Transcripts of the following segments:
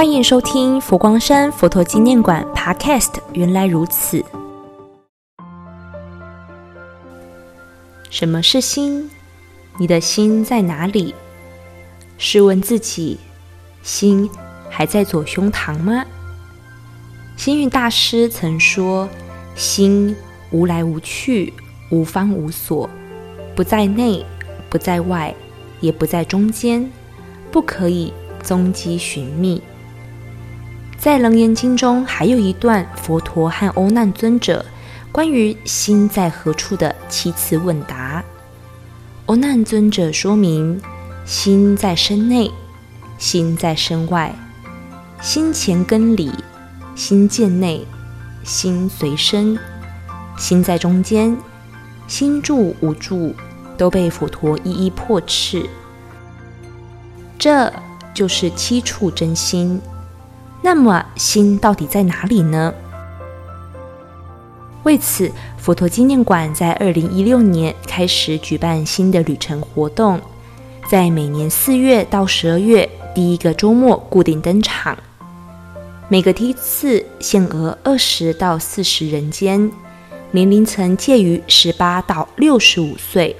欢迎收听佛光山佛陀纪念馆 Podcast。原来如此。什么是心？你的心在哪里？试问自己，心还在左胸膛吗？星运大师曾说：“心无来无去，无方无所，不在内，不在外，也不在中间，不可以踪迹寻觅。”在《楞严经》中，还有一段佛陀和欧难尊者关于心在何处的七次问答。欧难尊者说明：心在身内，心在身外，心前根里，心见内，心随身，心在中间，心住无住，都被佛陀一一破斥。这就是七处真心。那么，心到底在哪里呢？为此，佛陀纪念馆在二零一六年开始举办新的旅程活动，在每年四月到十二月第一个周末固定登场。每个梯次限额二十到四十人间，年龄层介于十八到六十五岁，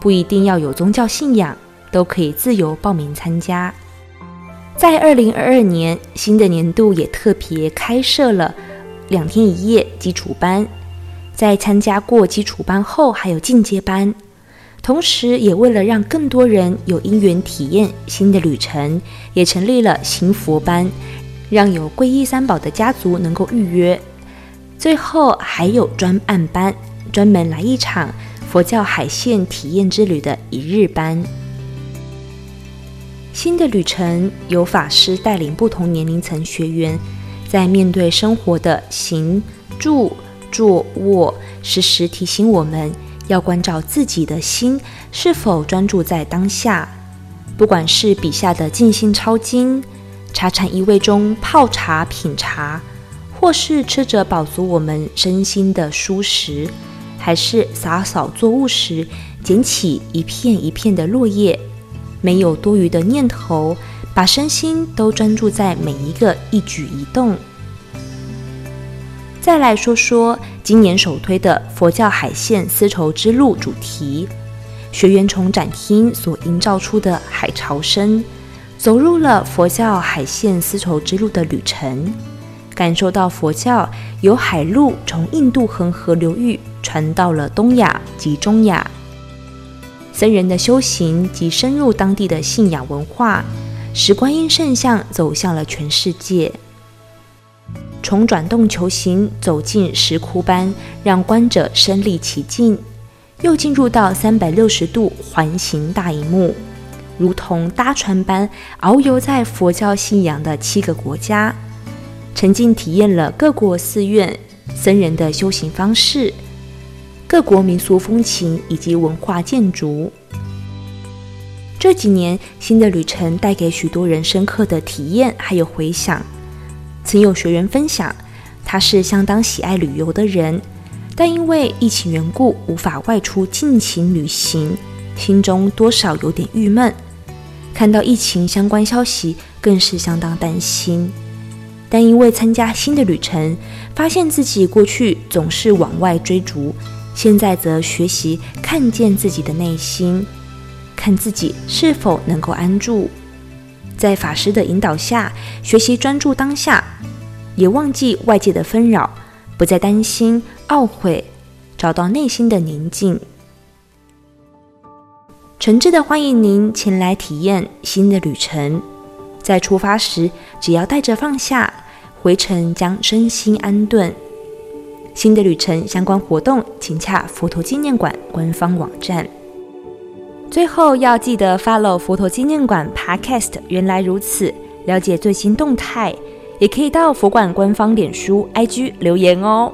不一定要有宗教信仰，都可以自由报名参加。在二零二二年，新的年度也特别开设了两天一夜基础班，在参加过基础班后，还有进阶班。同时，也为了让更多人有因缘体验新的旅程，也成立了行佛班，让有皈依三宝的家族能够预约。最后，还有专案班，专门来一场佛教海线体验之旅的一日班。新的旅程由法师带领不同年龄层学员，在面对生活的行、住、坐、卧，时时提醒我们要关照自己的心是否专注在当下。不管是笔下的静心抄经、茶禅一味中泡茶品茶，或是吃着饱足我们身心的蔬食，还是洒扫作物时捡起一片一片的落叶。没有多余的念头，把身心都专注在每一个一举一动。再来说说今年首推的佛教海线丝绸之路主题，学员从展厅所营造出的海潮声，走入了佛教海线丝绸之路的旅程，感受到佛教由海路从印度恒河流域传到了东亚及中亚。僧人的修行及深入当地的信仰文化，使观音圣像走向了全世界。从转动球形走进石窟般，让观者身历其境；又进入到三百六十度环形大荧幕，如同搭船般遨游在佛教信仰的七个国家，沉浸体验了各国寺院僧人的修行方式。各国民俗风情以及文化建筑，这几年新的旅程带给许多人深刻的体验，还有回响。曾有学员分享，他是相当喜爱旅游的人，但因为疫情缘故无法外出尽情旅行，心中多少有点郁闷。看到疫情相关消息，更是相当担心。但因为参加新的旅程，发现自己过去总是往外追逐。现在则学习看见自己的内心，看自己是否能够安住，在法师的引导下，学习专注当下，也忘记外界的纷扰，不再担心懊悔，找到内心的宁静。诚挚的欢迎您前来体验新的旅程，在出发时，只要带着放下，回程将身心安顿。新的旅程相关活动，请洽佛陀纪念馆官方网站。最后要记得 follow 佛陀纪念馆 Podcast。原来如此，了解最新动态，也可以到佛馆官方脸书、IG 留言哦。